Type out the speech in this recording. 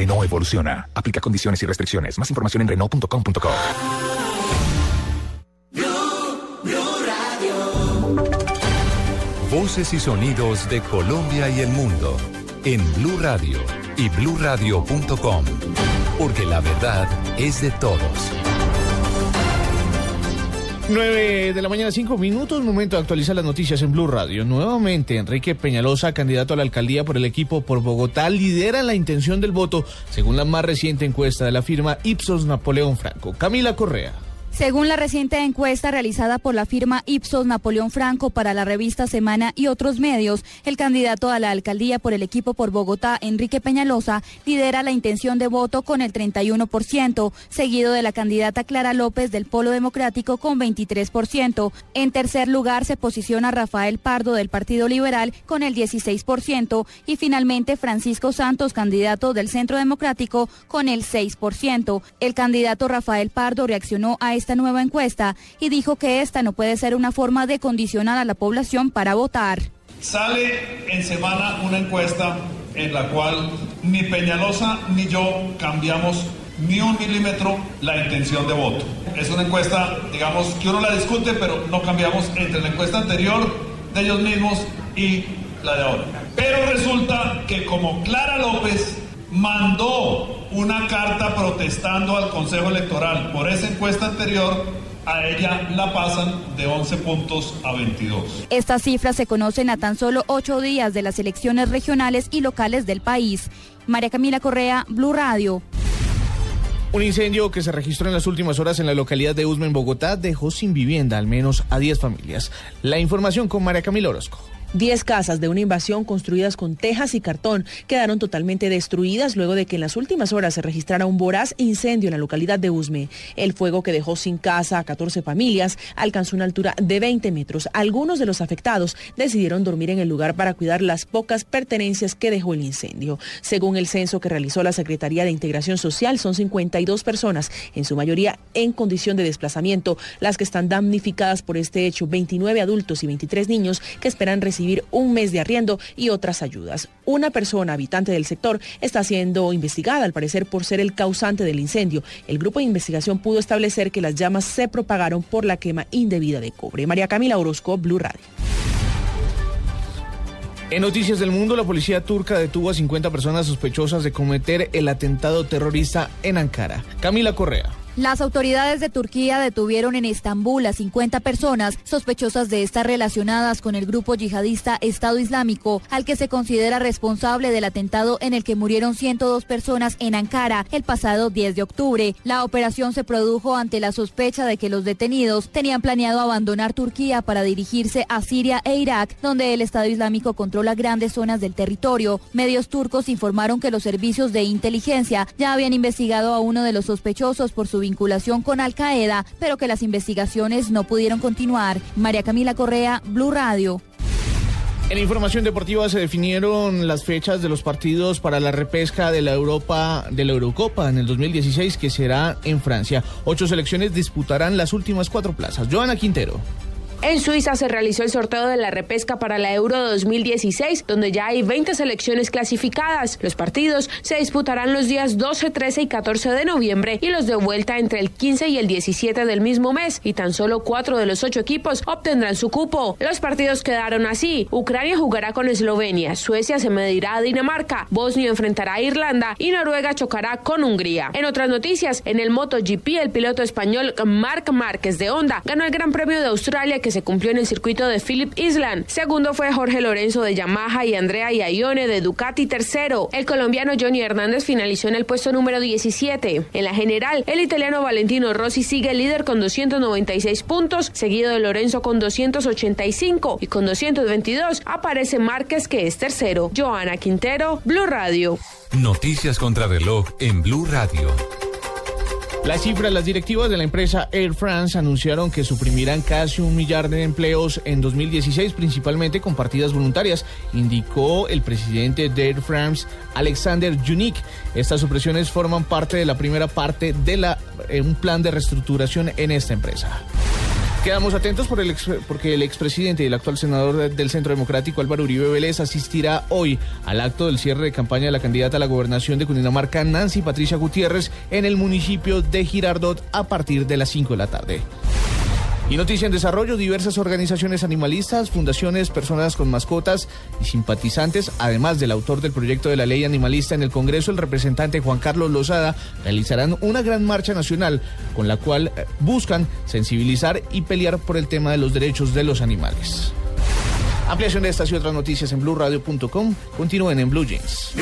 Renault evoluciona. Aplica condiciones y restricciones. Más información en Renault.com.co. Voces y sonidos de Colombia y el mundo en Blue Radio y bluradio.com, porque la verdad es de todos. 9 de la mañana, 5 minutos, momento de actualizar las noticias en Blue Radio. Nuevamente, Enrique Peñalosa, candidato a la alcaldía por el equipo por Bogotá, lidera la intención del voto, según la más reciente encuesta de la firma Ipsos Napoleón Franco. Camila Correa. Según la reciente encuesta realizada por la firma Ipsos Napoleón Franco para la revista Semana y otros medios, el candidato a la alcaldía por el equipo por Bogotá, Enrique Peñalosa, lidera la intención de voto con el 31%, seguido de la candidata Clara López del Polo Democrático con 23%. En tercer lugar se posiciona Rafael Pardo del Partido Liberal con el 16% y finalmente Francisco Santos, candidato del Centro Democrático, con el 6%. El candidato Rafael Pardo reaccionó a esta nueva encuesta y dijo que esta no puede ser una forma de condicionar a la población para votar. Sale en semana una encuesta en la cual ni Peñalosa ni yo cambiamos ni un milímetro la intención de voto. Es una encuesta, digamos, que uno la discute, pero no cambiamos entre la encuesta anterior de ellos mismos y la de ahora. Pero resulta que como Clara López mandó una carta protestando al Consejo Electoral por esa encuesta anterior, a ella la pasan de 11 puntos a 22. Estas cifras se conocen a tan solo ocho días de las elecciones regionales y locales del país. María Camila Correa, Blue Radio. Un incendio que se registró en las últimas horas en la localidad de Usme, en Bogotá, dejó sin vivienda al menos a 10 familias. La información con María Camila Orozco. Diez casas de una invasión construidas con tejas y cartón quedaron totalmente destruidas luego de que en las últimas horas se registrara un voraz incendio en la localidad de Usme. El fuego que dejó sin casa a 14 familias alcanzó una altura de 20 metros. Algunos de los afectados decidieron dormir en el lugar para cuidar las pocas pertenencias que dejó el incendio. Según el censo que realizó la Secretaría de Integración Social, son 52 personas, en su mayoría en condición de desplazamiento, las que están damnificadas por este hecho, 29 adultos y 23 niños que esperan recibir un mes de arriendo y otras ayudas. Una persona habitante del sector está siendo investigada, al parecer, por ser el causante del incendio. El grupo de investigación pudo establecer que las llamas se propagaron por la quema indebida de cobre. María Camila Orozco, Blue Radio. En Noticias del Mundo, la policía turca detuvo a 50 personas sospechosas de cometer el atentado terrorista en Ankara. Camila Correa. Las autoridades de Turquía detuvieron en Estambul a 50 personas sospechosas de estar relacionadas con el grupo yihadista Estado Islámico, al que se considera responsable del atentado en el que murieron 102 personas en Ankara el pasado 10 de octubre. La operación se produjo ante la sospecha de que los detenidos tenían planeado abandonar Turquía para dirigirse a Siria e Irak, donde el Estado Islámico controla grandes zonas del territorio. Medios turcos informaron que los servicios de inteligencia ya habían investigado a uno de los sospechosos por su vinculación con Al Qaeda, pero que las investigaciones no pudieron continuar. María Camila Correa, Blue Radio. En información deportiva se definieron las fechas de los partidos para la repesca de la Europa de la Eurocopa en el 2016 que será en Francia. Ocho selecciones disputarán las últimas cuatro plazas. Joana Quintero. En Suiza se realizó el sorteo de la repesca para la Euro 2016, donde ya hay 20 selecciones clasificadas. Los partidos se disputarán los días 12, 13 y 14 de noviembre y los de vuelta entre el 15 y el 17 del mismo mes, y tan solo cuatro de los ocho equipos obtendrán su cupo. Los partidos quedaron así. Ucrania jugará con Eslovenia, Suecia se medirá a Dinamarca, Bosnia enfrentará a Irlanda y Noruega chocará con Hungría. En otras noticias, en el MotoGP, el piloto español Marc Márquez de Honda ganó el Gran Premio de Australia que se cumplió en el circuito de Phillip Island. Segundo fue Jorge Lorenzo de Yamaha y Andrea Iaione de Ducati tercero. El colombiano Johnny Hernández finalizó en el puesto número 17. En la general, el italiano Valentino Rossi sigue líder con 296 puntos, seguido de Lorenzo con 285 y con 222 aparece Márquez que es tercero. Joana Quintero, Blue Radio. Noticias contra reloj en Blue Radio. Las cifras, las directivas de la empresa Air France anunciaron que suprimirán casi un millar de empleos en 2016, principalmente con partidas voluntarias, indicó el presidente de Air France, Alexander Junik. Estas supresiones forman parte de la primera parte de eh, un plan de reestructuración en esta empresa. Quedamos atentos por el porque el expresidente y el actual senador del Centro Democrático Álvaro Uribe Vélez asistirá hoy al acto del cierre de campaña de la candidata a la gobernación de Cundinamarca, Nancy Patricia Gutiérrez, en el municipio de Girardot a partir de las 5 de la tarde. Y noticia en desarrollo, diversas organizaciones animalistas, fundaciones, personas con mascotas y simpatizantes, además del autor del proyecto de la ley animalista en el Congreso, el representante Juan Carlos Lozada, realizarán una gran marcha nacional con la cual eh, buscan sensibilizar y pelear por el tema de los derechos de los animales. Ampliación de estas y otras noticias en blueradio.com. Continúen en Blue Jeans.